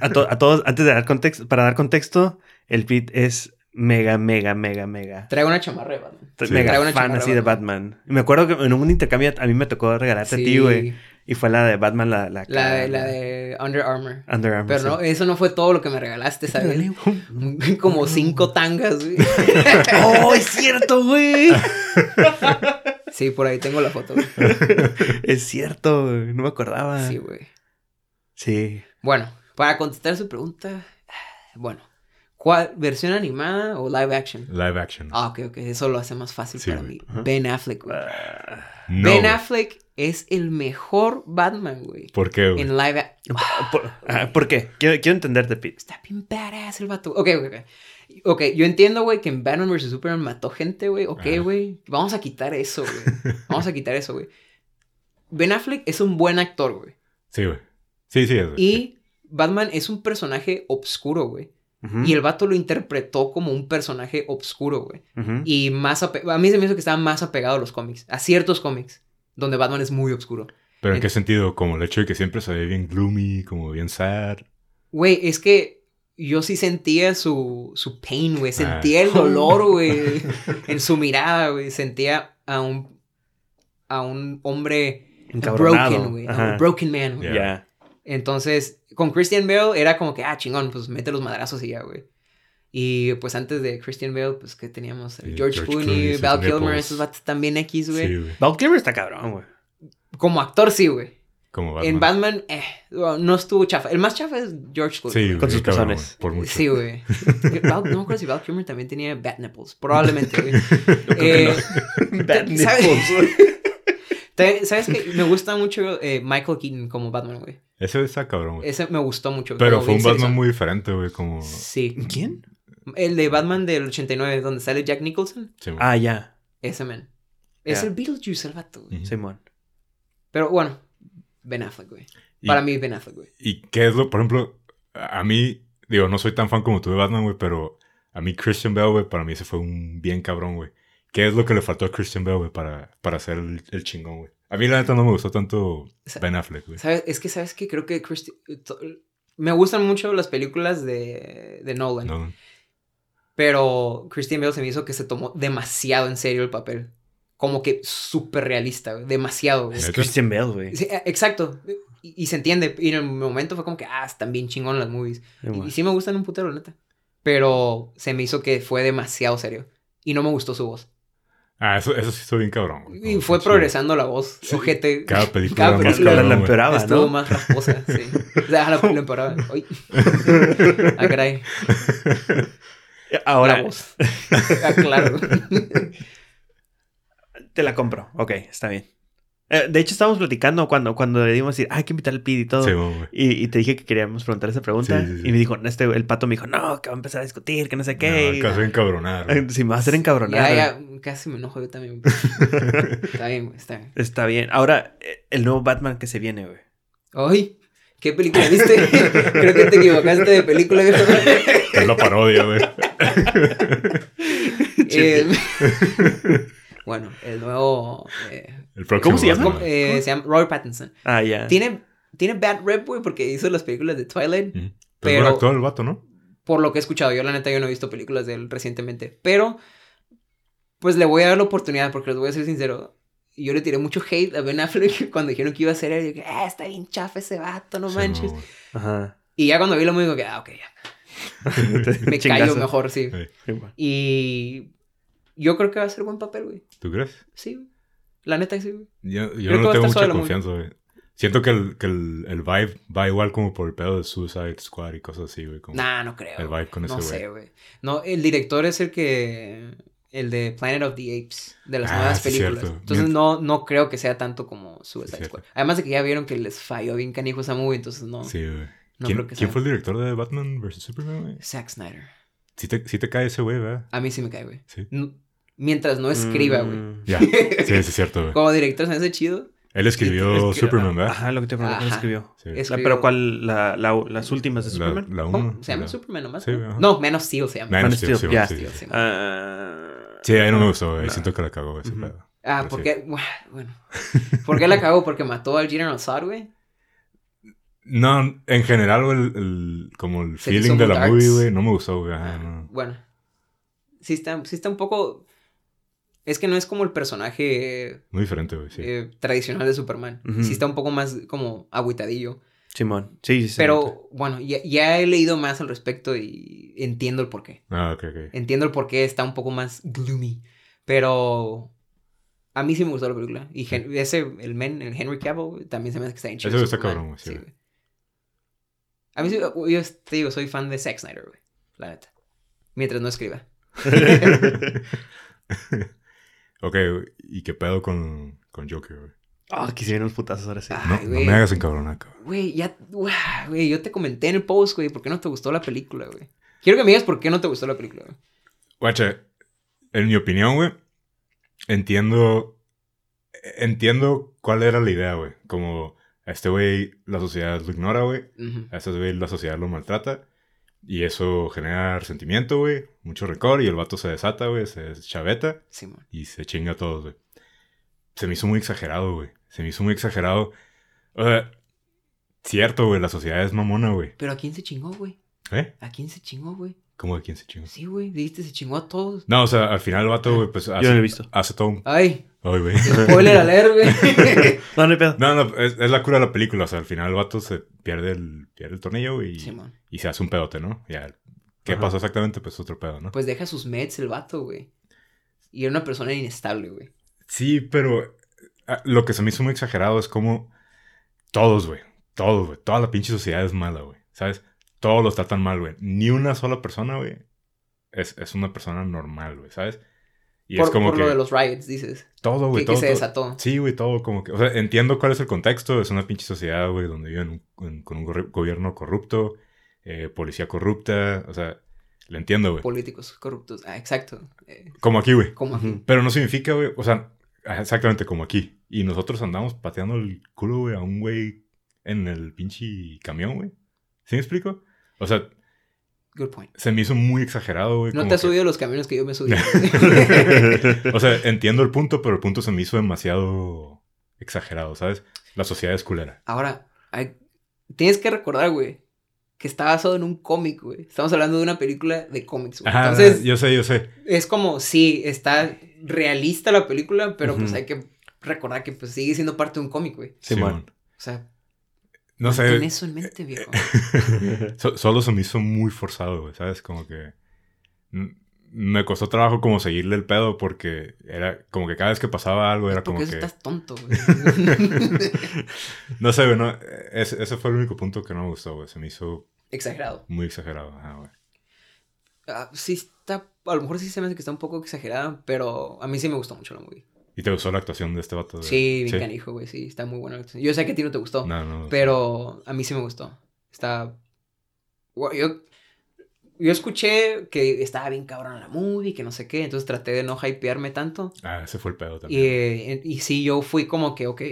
A, to- a todos, antes de dar contexto, para dar contexto, el Pete es mega, mega, mega, mega. Traigo una chamarra de Batman. Sí. Mega Traigo una fan chamarra así de Batman. Me acuerdo que en un intercambio a mí me tocó regalarte a ti, güey. Y fue la de Batman, la... La, La de, la de Under Armour. Under Armour. Pero no, sí. eso no fue todo lo que me regalaste, ¿sabes? Como cinco tangas, güey. ¡Oh, es cierto, güey! Sí, por ahí tengo la foto, güey. es cierto, güey. No me acordaba. Sí, Sí. güey. Bueno, para contestar su pregunta, bueno, ¿cuál versión animada o live action? Live action. Ah, ok, ok, eso lo hace más fácil Sí, para güey. mí. Ajá. Ben Affleck, güey. Ah, no, ben güey. Affleck es el mejor Batman, güey. ¿Por qué, güey? En live action. ¿Por, ah, ¿por qué? Quiero, quiero entenderte, Pete. Está bien badass el vato. Ok, ok, ok. Ok, yo entiendo, güey, que en Batman vs. Superman mató gente, güey. Ok, Ajá. güey. Vamos a quitar eso, güey. Vamos a quitar eso, güey. Ben Affleck es un buen actor, güey. Sí, güey. Sí, sí, es, güey. Y Batman es un personaje obscuro, güey. Y el vato lo interpretó como un personaje obscuro, güey. Y más a mí se me hizo que estaba más apegado a los cómics, a ciertos cómics, donde Batman es muy obscuro. ¿Pero en qué sentido? Como el hecho de que siempre se ve bien gloomy, como bien sad. Güey, es que yo sí sentía su, su pain, güey. Ah. Sentía el dolor, güey. en su mirada, güey. Sentía a un, a un hombre broken, güey. a un broken man, güey. Ya. Entonces, con Christian Bale era como que, ah, chingón, pues mete los madrazos y ya, güey. Y pues antes de Christian Bale, pues que teníamos Sí, George, George Clooney, Clooney, Val Kilmer, esos vatos también X, güey. Sí, güey. Val Kilmer está cabrón, güey. Como actor, sí, güey. Como Batman. En Batman, eh, no estuvo chafa. El más chafa es George Clooney. Sí, güey. Con sus güey, Por mucho. Sí, güey. Val- no me acuerdo si Val Kilmer también tenía bat nipples. Probablemente, güey. Eh, ¿sabes? nipples. ¿Sabes qué? Me gusta mucho eh, Michael Keaton como Batman, güey. Ese está cabrón, güey. Ese me gustó mucho. Pero fue un Batman muy diferente, güey. Como. Sí. ¿Quién? El de Batman del 89, donde sale Jack Nicholson. Sí. Ah, ya. Ese man. Es el Beetlejuice, el vato, güey. Simón. Pero bueno, Ben Affleck, güey. Para mí, Ben Affleck, güey. ¿Y qué es lo, por ejemplo, a mí, digo, no soy tan fan como tú de Batman, güey, pero a mí Christian Bale, güey, para mí ese fue un bien cabrón, güey. ¿Qué es lo que le faltó a Christian Bale, güey, para, para ser el, el chingón, güey? A mí la neta no me gustó tanto Sa- Ben Affleck, güey. ¿Sabes? Es que, ¿sabes qué? Creo que Christi- to- Me gustan mucho las películas de, de Nolan. No, Pero Christian Bale se me hizo que se tomó demasiado en serio el papel. Como que súper realista, güey. Demasiado, güey. Christian Bale, güey. Sí, eh, exacto. Y, y se entiende. Y en el momento fue como que, ah, están bien chingón las movies. Y, y sí me gustan un putero, la neta. Pero se me hizo que fue demasiado serio. Y no me gustó su voz. Ah, eso, eso sí estuvo bien cabrón, güey. Y fue progresando la voz. Sí. Ojete. Cada película Cada más película La, cabrón, la empeoraba, Estuvo ¿no? más rasposa, sí. O sea, la, la empeoraba. Ay. Ah, caray. La Ahora, voz. Ah, claro. te la compro. Ok, está bien. Eh, de hecho, estábamos platicando cuando, cuando le dimos a decir, "Ah, hay que invitar al Pid y todo. Sí, y, y te dije que queríamos preguntar esa pregunta. Sí, sí, sí. Y me dijo, este, el pato me dijo, no, que va a empezar a discutir, que no sé qué. No, Y- casi encabronar. Eh, Si me va a hacer encabronar. Ya, ya, casi me enojo yo también. Está bien, güey, está bien. Está bien. Ahora, eh, el nuevo Batman que se viene, güey. Ay, ¿qué película viste? Creo que te equivocaste de película, viejo. Es la parodia, güey. Eh, bueno, el nuevo. eh, El próximo ¿Cómo se llama? Batman. ¿cómo? Eh, se llama Robert Pattinson. Ah, ya. Tiene, tiene bad rep, güey, porque hizo las películas de Twilight. Ujú. Pero- Pero actor el vato, ¿no? Por lo que he escuchado, yo la neta yo no he visto películas de él recientemente. Pero, pues le voy a dar la oportunidad, porque les voy a ser sincero. Yo le tiré mucho hate a Ben Affleck cuando dijeron que iba a ser él. Y dije, ah, está bien chafa ese vato, no Sí, manches. güey. Ajá. y ya cuando vi lo digo que, ah, ok, ya. Me callo mejor, sí. Sí. Sí. Y yo creo que va a ser buen papel, güey. ¿Tú crees? Sí, güey. La neta, sí, güey. Yo, yo no tengo mucha confianza, güey. Siento que, el, que el, el vibe va igual como por el pedo de Suicide Squad y cosas así, güey. como- Nah, no creo. el vibe con no ese güey. sé, güey. No, el director es el que. El de Planet of the Apes, de las Ah, nuevas películas. cierto. Entonces no, no creo que sea tanto como Suicide. Squad. Además de que ya vieron que les falló bien canijo esa movie, entonces no. Sí, güey. No ¿Quién, creo que quién sea. fue el director de Batman vs. Superman, güey? Zack Snyder. Sí te, sí te cae ese güey, ¿verdad? A mí sí me cae, güey. Sí. No- Mientras no escriba, güey. Mm. Ya. Sí, sí, es cierto, güey. Como director se me hace chido. Él escribió Superman, ¿verdad? Ajá, lo que te pregunté, ¿cuál Ajá. escribió? Sí. La- Escribió- ¿Pero cuál? La, la- las últimas de La, Superman? la uno. ¿Se llama la- Superman nomás? Sí, no? No, Man of Steel se llama. Of Steel, Steel, sí. Ah, Sí, ahí no me gustó, güey. Siento que la cagó ese Ujú. pedo. Ah, Pero ¿por sí. qué? Bueno. ¿Por qué la cagó? Porque mató al General Zod, güey. No, en general, güey, el, el- como el Se feeling de la darks. movie, güey, no me gustó, güey. Ah, no. Bueno. Sí está, sí está un poco... Es que no es como el personaje Muy diferente, güey, sí. eh, tradicional de Superman. Ujú. Sí está un poco más como agüitadillo. Simón. Sí, sí. nota. Pero bueno, ya, ya he leído más al respecto y entiendo el porqué. Ah, ok, ok. Entiendo el porqué está un poco más gloomy. Pero a mí sí me gustó la película. Y ese, el men, el Henry Cavill, también se me hace que está chido. Ese está cabrón, güey, sí, güey. A mí sí, yo te digo, soy fan de Zack Snyder, güey. La neta. Mientras no escriba. ok, ¿y qué pedo con, con Joker, güey? Ah, quisieron unos putazos ahora sí. No, me hagas encabronar, cabrón. Güey, ya, güey, yo te comenté en el post, güey, ¿por qué no te gustó la película, güey? Quiero que me digas por qué no te gustó la película, güey. Guacha, en mi opinión, güey, entiendo. Entiendo cuál era la idea, güey. Como a este güey la sociedad lo ignora, güey. Ujú. A este güey la sociedad lo maltrata. Y eso genera resentimiento, güey. Mucho rencor. Y el vato se desata, güey. Se chaveta. Simón. Y se chinga a todos, güey. Se me hizo muy exagerado, güey. Se me hizo muy exagerado. O sea, cierto, güey. La sociedad es mamona, güey. Pero ¿a quién se chingó, güey? ¿Eh? ¿A quién se chingó, güey? ¿Cómo de quién se chingó? Sí, güey, dijiste, se chingó a todos. No, o sea, al final el vato, güey, pues hace, Yo no lo he visto. hace todo un... Ay, Ay, güey. spoiler alert, güey. No, no hay pedo. No, no, es, es la cura de la película. O sea, al final el vato se pierde el, pierde el tornillo y, y se hace un pedote, ¿no? Ya. ¿Qué Ajá. pasó exactamente? Pues otro pedo, ¿no? Pues deja sus meds el vato, güey. Y era una persona inestable, güey. Sí, pero ah, lo que se me hizo muy exagerado es como Todos, güey. Todos, güey. Toda la pinche sociedad es mala, güey. ¿Sabes? Todos los tratan mal, güey. Ni una sola persona, güey, es, es una persona normal, güey, ¿sabes? Y por, es como por lo de los riots, dices. Todo, güey. Que, todo, se desató. Sí, güey, todo como que... O sea, entiendo cuál es el contexto. Es una pinche sociedad, güey, donde viven con un gobierno corrupto, eh, policía corrupta. O sea, le entiendo, güey. Políticos corruptos. Ah, exacto. Eh, como aquí, güey. Como aquí. Pero no significa, güey, o sea, exactamente como aquí. Y nosotros andamos pateando el culo, güey, a un güey en el pinche camión, güey. ¿Sí me explico? O sea, Good point. Se me hizo muy exagerado, güey. No te has subido los camiones que yo me subí. o sea, entiendo el punto, pero el punto se me hizo demasiado exagerado, ¿sabes? La sociedad es culera. Ahora, hay... tienes que recordar, güey, que está basado en un cómic, güey. Estamos hablando de una película de cómics, güey. Entonces, yo sé, yo sé. Es como, sí, está realista la película, pero pues hay que recordar que pues sigue siendo parte de un cómic, güey. Sí, O sea, no sé. Ten eso en mente, viejo. solo se me hizo muy forzado, güey, ¿sabes? Como que. Me costó trabajo como seguirle el pedo porque era como que cada vez que pasaba algo era como que... estás tonto, güey. no sé, güey, no, ese, ese, fue el único punto que no me gustó, güey. Se me hizo... Exagerado. Muy exagerado, ajá, güey. Ah, sí está... A lo mejor sí se me hace que está un poco exagerada, pero a mí sí me gustó mucho la movie. ¿Y te gustó la actuación de este vato? Sí, bien canijo, güey, sí, está muy buena la actuación. Yo sé que a ti no te gustó, no, no, pero a mí sí me gustó. Está... Yo, yo escuché que estaba bien cabrón la movie, que no sé qué, entonces traté de no hypearme tanto. Ah, ese fue el pedo también. Y, eh, y sí, yo fui como que, ok,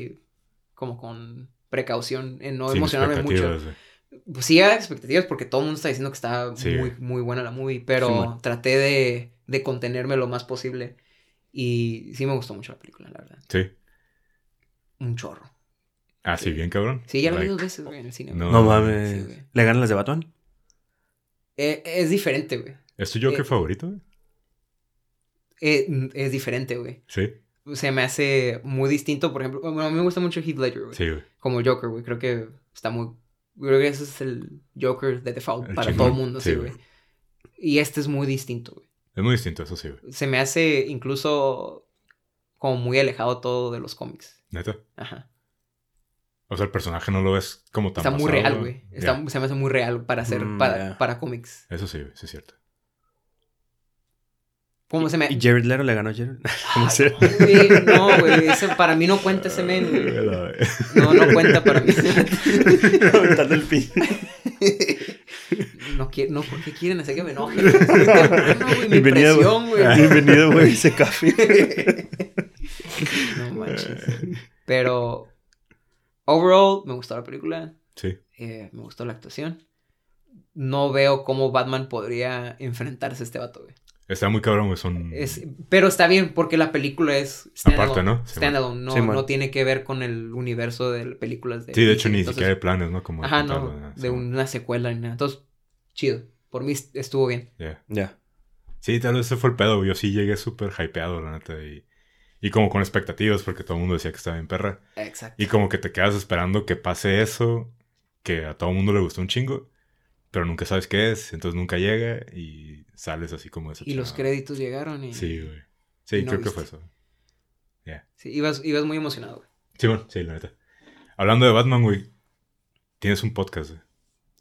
como con precaución en no emocionarme mucho. Pues sí, había expectativas porque todo el mundo está diciendo que está muy, muy buena la movie, pero traté de, de contenerme lo más posible. Y sí me gustó mucho la película, la verdad. Sí. Un chorro. Ah, sí, bien cabrón. Sí, ya la vi dos veces, güey, en el cine. No, mames. ¿Le ganan las de Batman? Eh, es diferente, güey. ¿Es tu Joker eh, favorito, güey? Eh, es diferente, güey. Sí. Se me hace muy distinto, por ejemplo. Bueno, a mí me gusta mucho Heath Ledger, güey. Sí, güey. Como Joker, güey. Creo que está muy. Creo que ese es el Joker de default para todo el mundo, sí, güey. Y este es muy distinto, güey. Es muy distinto, eso sí, güey. Se me hace incluso como muy alejado todo de los cómics. ¿Neta? Ajá. O sea, el personaje no lo ves como tan Está muy real, güey. Se me hace muy real para hacer, mm, para, para cómics. Eso sí, sí es cierto. ¿Cómo se me... ¿Y Jared Leto le ganó a Jared? no, güey. para mí no cuenta ese men, No, no cuenta para mí. el pin. No, quiere, no, porque quieren hacer que me enoje. No, mi Bienvenido, güey. Bienvenido, güey, ese café. no manches. Pero, overall, me gustó la película. Sí. Eh, me gustó la actuación. No veo cómo Batman podría enfrentarse a este vato, güey. Está muy cabrón, güey. Son... pero está bien porque la película es Aparte, ¿no? Standalone. No, no tiene que ver con el universo de películas de... Sí, de hecho ni siquiera hay planes, ¿no? Como ajá, no. De una secuela ni nada. Entonces, chido. Por mí estuvo bien. Ya. Ya. Sí, tal vez ese fue el pedo. Yo sí llegué súper hypeado, la neta. Y, y como con expectativas porque todo el mundo decía que estaba bien perra. Exacto. Y como que te quedas esperando que pase eso, que a todo el mundo le gustó un chingo pero nunca sabes qué es, entonces nunca llega y sales así como ese. Y los créditos llegaron y... Sí, güey. Sí, creo que fue eso. Ya. Sí, ibas, ibas muy emocionado, güey. Sí, bueno, sí, la neta. Hablando de Batman, güey, tienes un podcast, güey.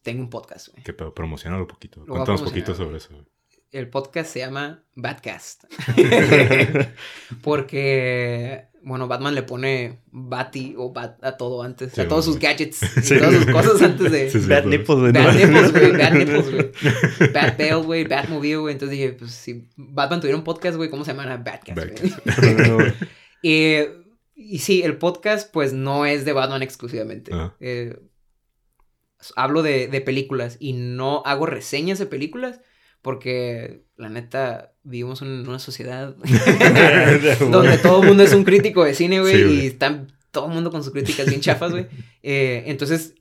Tengo un podcast, güey. Que promocionalo un poquito. Cuéntanos un poquito sobre eso, güey. El podcast se llama Batcast. Porque bueno, Batman le pone Batty o Bat a todo antes. a todos sus gadgets. Y todas sus cosas antes de. Bat nipples, güey. Bat nipples, güey. Bat nipples, güey. Bat Bale, güey. Batmobile, güey. Entonces dije, pues si Batman tuviera un podcast, güey, ¿cómo se llama? Batcast, güey. y, y sí, el podcast, pues no es de Batman exclusivamente. Eh, hablo de, de películas y no hago reseñas de películas porque la neta vivimos en una sociedad donde todo el mundo es un crítico de cine, güey, y están todo el mundo con sus críticas bien chafas, güey. Eh, entonces,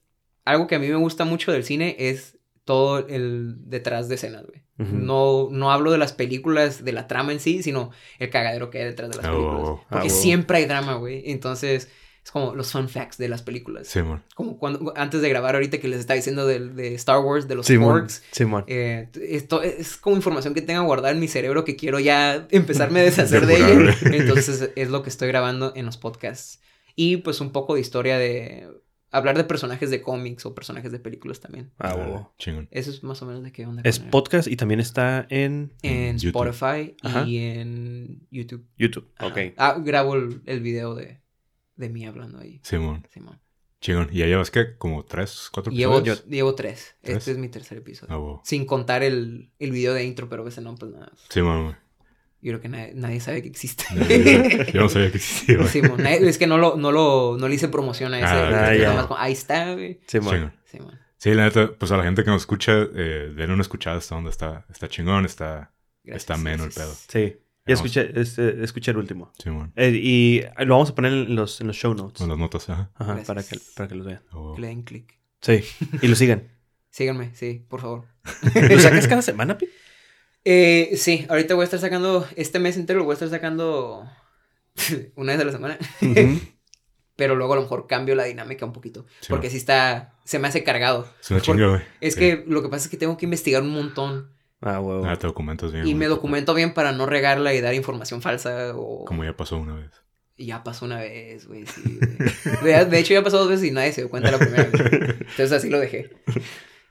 algo que a mí me gusta mucho del cine es todo el detrás de escenas, güey. no, no hablo de las películas, de la trama en sí, sino el cagadero que hay detrás de las películas. Oh, porque siempre hay drama, güey. Entonces, es como los fun facts de las películas. Sí, man. Como cuando, antes de grabar ahorita que les estaba diciendo de, de Star Wars, de los. Sí, man. Eh, esto es como información que tengo guardada en mi cerebro que quiero ya empezarme a deshacer de ella. Entonces es lo que estoy grabando en los podcasts. Y pues un poco de historia de hablar de personajes de cómics o personajes de películas también. Ah, huevo. Chingón. Eso es más o menos de qué onda. Es podcast y también está en En YouTube. Spotify Ajá. y en YouTube. YouTube. Ajá. Ok. Ah, grabo el, el video de, de mí hablando ahí. Simón. Simón. Chingón. ¿Y ya llevas qué? ¿Como tres, cuatro Llevo, episodios? llevo tres. ¿Tres? Este es mi tercer episodio. Ah. Sin contar el, el video de intro, pero ese no, pues nada. Simón, güey. Yo creo que nadie, nadie sabe que existe. Yo no sabía que existía, güey. Simón, nadie- es que no lo, no lo, no le hice promoción a ese. Ah, Ah, más ahí está, güey. Simón. Chingón. Simón. Sí, la neta, pues a la gente que nos escucha, eh, denle una escuchada hasta donde está, está chingón, está, Gracias, está ameno el pedo. Sí. Ya escuché, este, escuché el último. Simón. Eh, y lo vamos a poner en los, en los show notes. Con las notas, ajá. Ajá, para que, para que los vean. Huevo. Que le den clic. Sí. Y lo sigan. Síganme, sí, por favor. ¿Lo sacas cada semana, Pi? Eh, sí, ahorita voy a estar sacando, este mes entero lo voy a estar sacando una vez a la semana. Pero luego a lo mejor cambio la dinámica un poquito. Sí, porque va. sí está, se me hace cargado. Es una Por- chinga, güey. Es Sí. que lo que pasa es que tengo que investigar un montón. Ah, huevo. Nada, te documentas bien. Y me documento bien para no regarla y dar información falsa o... Como ya pasó una vez. Y ya pasó una vez, güey, sí, güey. De, de hecho, ya pasó dos veces y nadie se dio cuenta la primera vez. Entonces así lo dejé.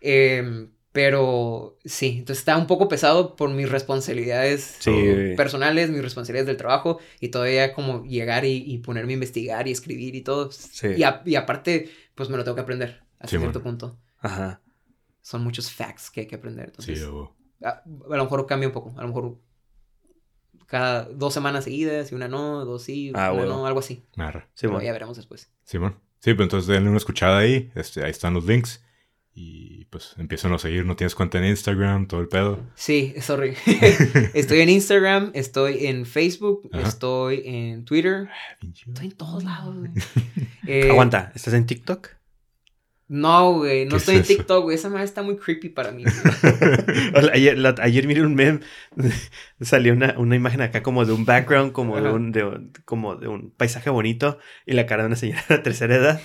Em, pero sí, entonces está un poco pesado por mis responsabilidades Sí. Personales, mis responsabilidades del trabajo y todavía como llegar y, y ponerme a investigar y escribir y todo. Sí. Y, a- y aparte, pues me lo tengo que aprender hasta Sí, cierto bueno. punto. Ajá. Son muchos facts que hay que aprender. Sí, Entonces, huevo. A, a lo mejor cambia un poco. A lo mejor cada dos semanas seguidas y una no, dos sí, Ah, una no, algo así. Narra. Sí, bueno. ya veremos después. Simón. Sí, pues entonces denle una escuchada ahí. Este, ahí están los links. Y pues empiezan a seguir. No tienes cuenta en Instagram, todo el pedo. Sí, sorry. estoy en Instagram, estoy en Facebook, Ajá. estoy en Twitter. Pinche- Estoy en todos lados. Eh, Aguanta, ¿estás en TikTok? No, güey, no ¿Qué estoy es en? TikTok, güey. Esa madre está muy creepy para mí. ayer, la- ayer miré un meme. Salió una, una imagen acá como de un background, como de un, de un- como de un paisaje bonito. Y la cara de una señora de tercera edad.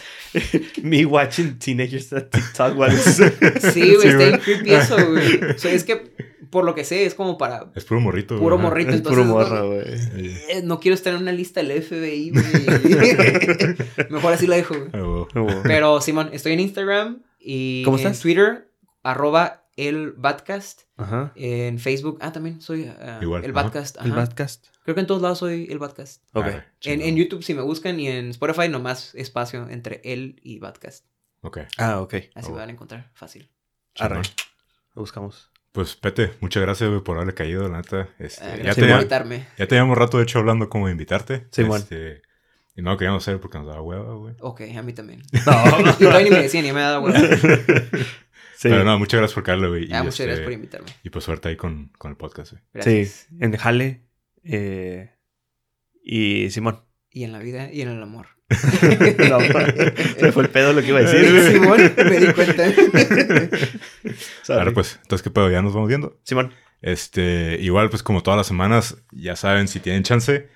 Me watching teenagers at TikTok. Sí, güey, Sí, está bien creepy eso, güey. O sea, es que, por lo que sé, es como para... Es puro morrito. Puro güey. morrito. es entonces, puro no- morro, güey. Eh, No quiero estar en una lista del FBI, güey. Mejor así la dejo, güey. Ah. Como- Pero, Simón, estoy en Instagram y ¿Cómo en estás? Twitter, arroba el Badcast. Ajá. En Facebook, ah, también soy ah, Igual, el ajá. Badcast. El ajá. podcast. Creo que en todos lados soy el Badcast. Ok. En, YouTube, si me buscan, y en Spotify, nomás espacio entre él y Badcast. Ok. Ah, ok. Así Oh. me van a encontrar fácil. Arre. Lo buscamos. Pues, Pete, muchas gracias por haberle caído, la neta. Este, Ah, ya, gracias te- por tenía- invitarme. ya teníamos rato, de hecho, hablando como de invitarte. Simón. Este, y no lo queríamos hacer porque nos daba hueva, güey. Ok, a mí también. No. Todavía ni me decían, ni me dado huevo. Sí. Pero no, muchas gracias por caerle, güey. y Ah, muchas este, gracias por invitarme. Y pues suerte ahí con, con el podcast, güey. Gracias. Sí. En Jale. eh, y Simón. Y en la vida y en el amor. No, se fue el pedo lo que iba a decir. Simón, me di cuenta. Ahora pues, entonces, ¿qué pedo? Ya nos vamos viendo. Simón. Este, igual, pues como todas las semanas, ya saben, si tienen chance,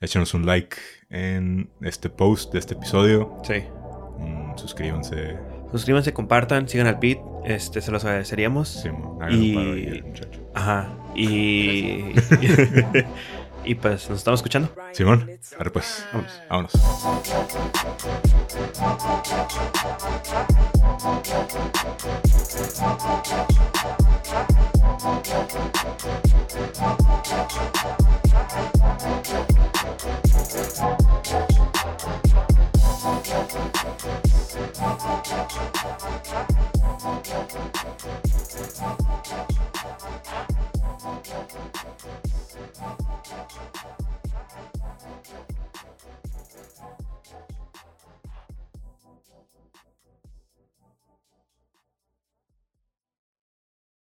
échenos un like en este post de este episodio. Sí. Mm, suscríbanse. Suscríbanse, compartan, sigan al beat. Este, se los agradeceríamos. Sí, Y- paro al muchacho. Ajá. Y. Y pues nos estamos escuchando. Simón, ahora pues, vámonos. vámonos.